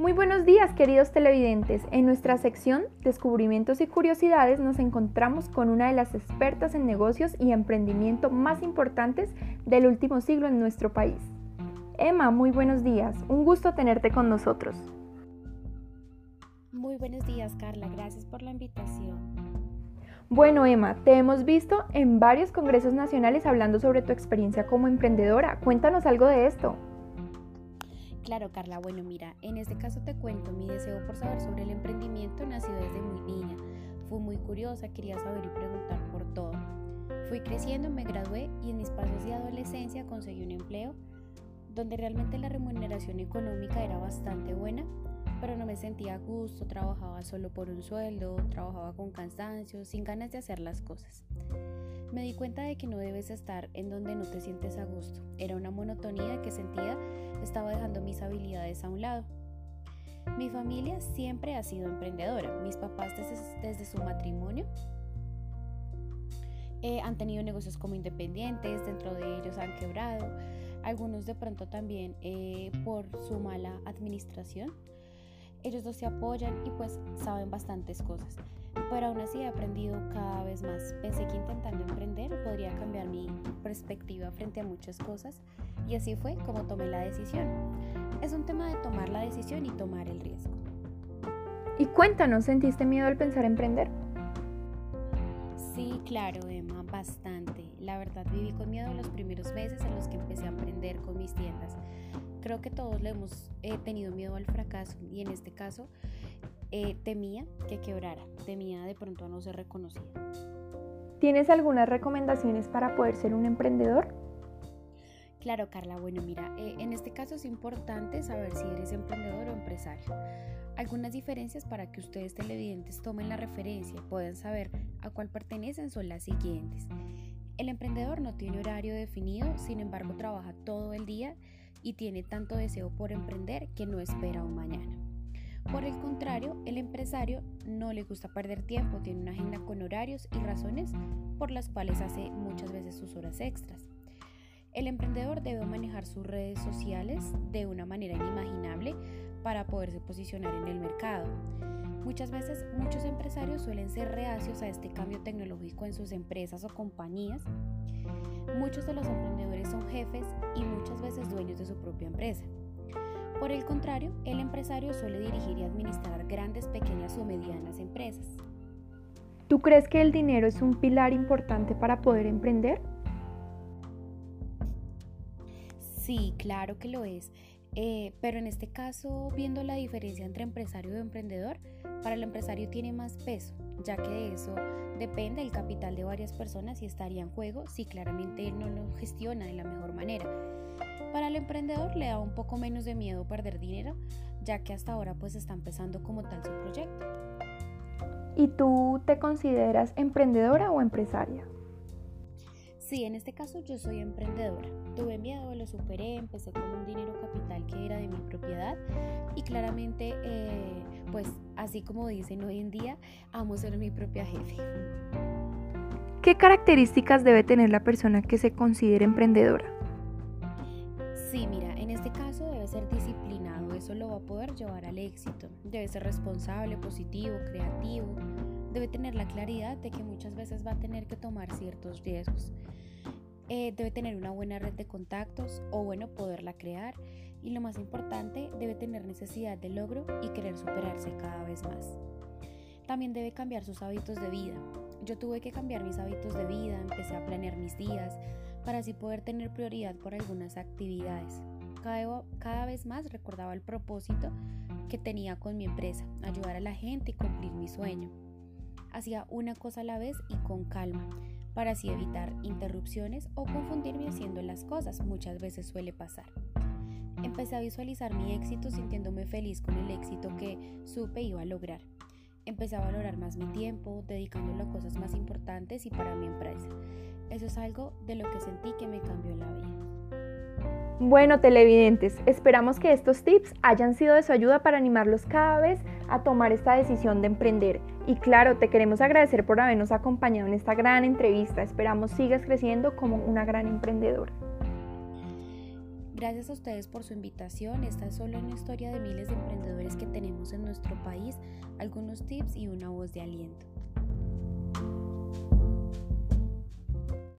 Muy buenos días queridos televidentes. En nuestra sección Descubrimientos y Curiosidades nos encontramos con una de las expertas en negocios y emprendimiento más importantes del último siglo en nuestro país. Emma, muy buenos días. Un gusto tenerte con nosotros. Muy buenos días Carla, gracias por la invitación. Bueno Emma, te hemos visto en varios congresos nacionales hablando sobre tu experiencia como emprendedora. Cuéntanos algo de esto. Claro, Carla, bueno, mira, en este caso te cuento, mi deseo por saber sobre el emprendimiento nació desde muy niña. Fui muy curiosa, quería saber y preguntar por todo. Fui creciendo, me gradué y en mis pasos de adolescencia conseguí un empleo donde realmente la remuneración económica era bastante buena, pero no me sentía a gusto, trabajaba solo por un sueldo, trabajaba con cansancio, sin ganas de hacer las cosas. Me di cuenta de que no debes estar en donde no te sientes a gusto. Era una monotonía que sentía estaba dejando mis habilidades a un lado. Mi familia siempre ha sido emprendedora. Mis papás desde, su matrimonio eh, han tenido negocios como independientes, dentro de ellos han quebrado, algunos de pronto también eh, por su mala administración. Ellos dos se apoyan y pues saben bastantes cosas pero aún así he aprendido cada vez más. Pensé que intentando emprender podría cambiar mi perspectiva frente a muchas cosas y así fue como tomé la decisión. Es un tema de tomar la decisión y tomar el riesgo. Y cuéntanos, ¿sentiste miedo al pensar emprender? Claro, Emma, bastante. La verdad viví con miedo los primeros meses en los que empecé a emprender con mis tiendas. Creo que todos le hemos eh, tenido miedo al fracaso y en este caso eh, temía que quebrara, temía de pronto a no ser reconocida. ¿Tienes algunas recomendaciones para poder ser un emprendedor? Claro, Carla. Bueno, mira, eh, en este caso es importante saber si eres emprendedor o empresario. Algunas diferencias para que ustedes televidentes tomen la referencia y puedan saber a cuál pertenecen son las siguientes. El emprendedor no tiene horario definido, sin embargo trabaja todo el día y tiene tanto deseo por emprender que no espera un mañana. Por el contrario, el empresario no le gusta perder tiempo, tiene una agenda con horarios y razones por las cuales hace muchas veces sus horas extras. El emprendedor debe manejar sus redes sociales de una manera inimaginable para poderse posicionar en el mercado. Muchas veces muchos empresarios suelen ser reacios a este cambio tecnológico en sus empresas o compañías. Muchos de los emprendedores son jefes y muchas veces dueños de su propia empresa. Por el contrario, el empresario suele dirigir y administrar grandes, pequeñas o medianas empresas. ¿Tú crees que el dinero es un pilar importante para poder emprender? Sí, claro que lo es. Eh, pero en este caso, viendo la diferencia entre empresario y emprendedor, para el empresario tiene más peso, ya que de eso depende el capital de varias personas y estaría en juego si claramente no lo gestiona de la mejor manera. Para el emprendedor le da un poco menos de miedo perder dinero, ya que hasta ahora pues está empezando como tal su proyecto. ¿Y tú te consideras emprendedora o empresaria? Sí, en este caso yo soy emprendedora. Tuve miedo, lo superé, empecé con un dinero capital que era de mi propiedad y claramente, eh, pues así como dicen hoy en día, amo ser mi propia jefe. ¿Qué características debe tener la persona que se considere emprendedora? Sí, mira, en este caso debe ser disciplinado, eso lo va a poder llevar al éxito. Debe ser responsable, positivo, creativo. Debe tener la claridad de que muchas veces va a tener que tomar ciertos riesgos. Eh, debe tener una buena red de contactos o bueno, poderla crear. Y lo más importante, debe tener necesidad de logro y querer superarse cada vez más. También debe cambiar sus hábitos de vida. Yo tuve que cambiar mis hábitos de vida, empecé a planear mis días, para así poder tener prioridad por algunas actividades. Cada, cada vez más recordaba el propósito que tenía con mi empresa, ayudar a la gente y cumplir mi sueño. Hacía una cosa a la vez y con calma, para así evitar interrupciones o confundirme haciendo las cosas, muchas veces suele pasar. Empecé a visualizar mi éxito sintiéndome feliz con el éxito que supe iba a lograr. Empecé a valorar más mi tiempo, dedicándolo a cosas más importantes y para mi empresa. Eso es algo de lo que sentí que me cambió la vida. Bueno, televidentes, esperamos que estos tips hayan sido de su ayuda para animarlos cada vez a tomar esta decisión de emprender. Y claro, te queremos agradecer por habernos acompañado en esta gran entrevista. Esperamos sigas creciendo como una gran emprendedora. Gracias a ustedes por su invitación. Esta es solo una historia de miles de emprendedores que tenemos en nuestro país, algunos tips y una voz de aliento.